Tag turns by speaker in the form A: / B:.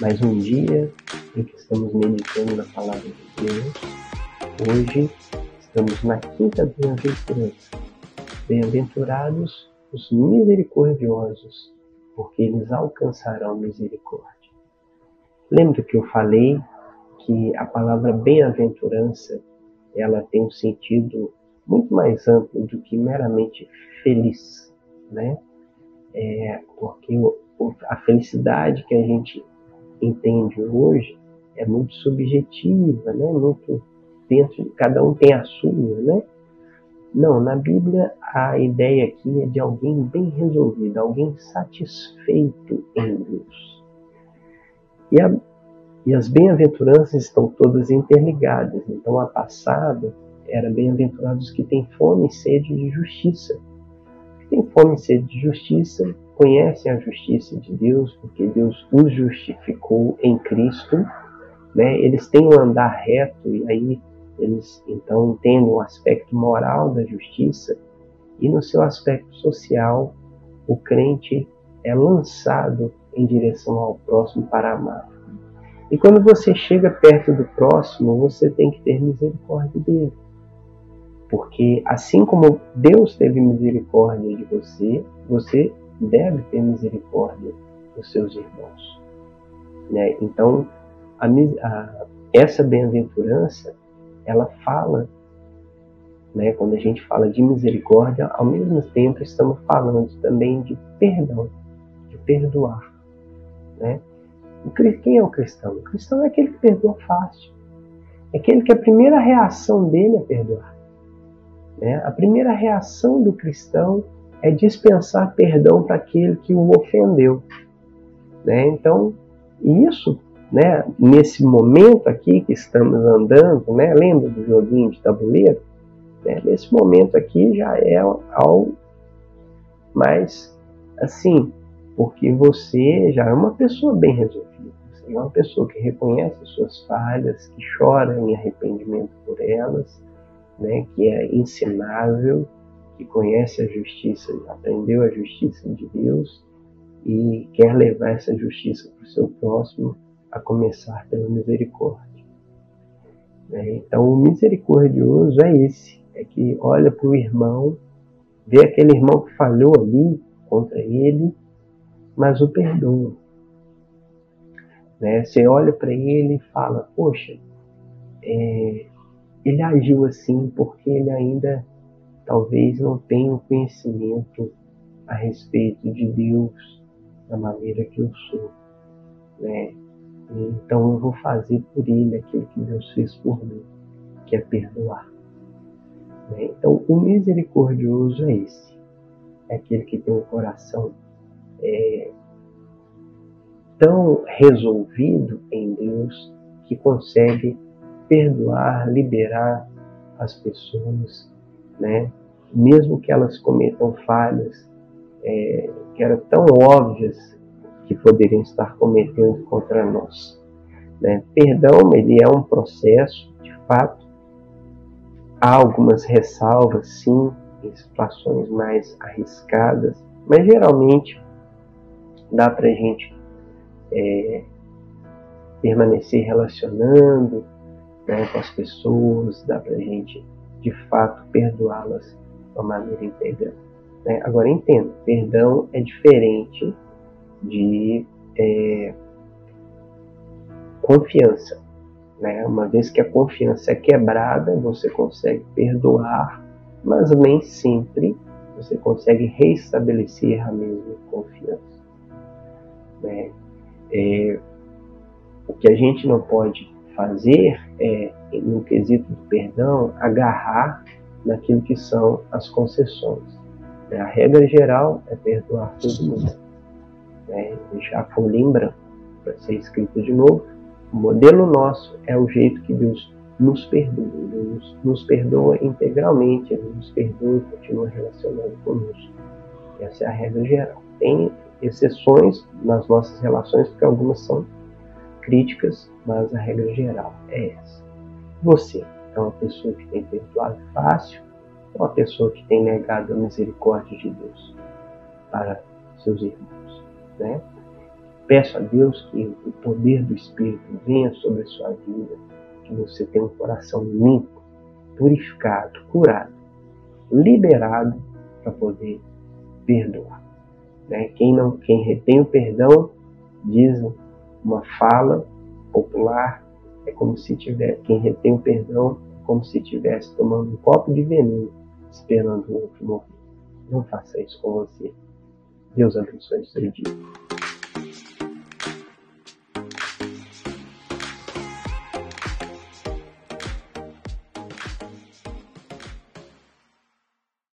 A: mais um dia em que estamos meditando na palavra de Deus. Hoje estamos na quinta bem-aventurança. Bem-aventurados os misericordiosos, porque eles alcançarão misericórdia. Lembra que eu falei que a palavra bem-aventurança ela tem um sentido muito mais amplo do que meramente feliz, né? É, porque a felicidade que a gente entende hoje é muito subjetiva, né? Muito dentro de cada um tem a sua, né? Não, na Bíblia a ideia aqui é de alguém bem resolvido, alguém satisfeito em Deus. E, a, e as bem-aventuranças estão todas interligadas. Então a passada era bem-aventurados que têm fome e sede de justiça. Que têm fome e sede de justiça conhecem a justiça de Deus, porque Deus os justificou em Cristo, né? eles têm um andar reto e aí eles então entendem o aspecto moral da justiça e no seu aspecto social o crente é lançado em direção ao próximo para amar. E quando você chega perto do próximo, você tem que ter misericórdia dele. Porque assim como Deus teve misericórdia de você, você deve ter misericórdia dos seus irmãos. Né? Então, a, a, essa bem-aventurança, ela fala, né, quando a gente fala de misericórdia, ao mesmo tempo estamos falando também de perdão, de perdoar. Né? Quem é o cristão? O cristão é aquele que perdoa fácil. É aquele que a primeira reação dele é perdoar. Né? A primeira reação do cristão é dispensar perdão para aquele que o ofendeu. Né? Então, isso, né, nesse momento aqui que estamos andando, né, lembra do joguinho de tabuleiro? Né, nesse momento aqui já é algo mais assim, porque você já é uma pessoa bem resolvida. Você é uma pessoa que reconhece suas falhas, que chora em arrependimento por elas, né, que é ensinável, que conhece a justiça, aprendeu a justiça de Deus e quer levar essa justiça para o seu próximo, a começar pela misericórdia. É, então, o misericordioso é esse, é que olha para o irmão, vê aquele irmão que falhou ali contra ele, mas o perdoa. Né? Você olha para ele e fala: Poxa, é, ele agiu assim porque ele ainda talvez não tenham conhecimento a respeito de Deus da maneira que eu sou. Né? Então eu vou fazer por ele aquilo que Deus fez por mim, que é perdoar. Né? Então o misericordioso é esse, é aquele que tem um coração é, tão resolvido em Deus que consegue perdoar, liberar as pessoas né? mesmo que elas cometam falhas é, que eram tão óbvias que poderiam estar cometendo contra nós. Né? Perdão, ele é um processo, de fato, há algumas ressalvas, sim, em situações mais arriscadas, mas geralmente dá para a gente é, permanecer relacionando né, com as pessoas, dá para a gente de fato perdoá-las de uma maneira íntegra. Né? Agora entenda, perdão é diferente de é, confiança. Né? Uma vez que a confiança é quebrada, você consegue perdoar, mas nem sempre você consegue reestabelecer a mesma confiança. Né? É, o que a gente não pode fazer é, no quesito do perdão, agarrar naquilo que são as concessões. A regra geral é perdoar todo mundo. Né? Deixar a folha em branco para ser escrito de novo. O modelo nosso é o jeito que Deus nos perdoa. Deus nos perdoa integralmente, Ele nos perdoa e continua relacionando conosco. Essa é a regra geral. Tem exceções nas nossas relações, porque algumas são críticas, mas a regra geral é essa. Você é uma pessoa que tem perdoado fácil ou uma pessoa que tem negado a misericórdia de Deus para seus irmãos, né? Peço a Deus que o poder do Espírito venha sobre a sua vida, que você tenha um coração limpo, purificado, curado, liberado para poder perdoar. Né? Quem, não, quem retém o perdão, diz uma fala popular, é como se tiver, quem retém o perdão, é como se estivesse tomando um copo de veneno, esperando o outro morrer. Não faça isso com você. Deus abençoe o seu dia.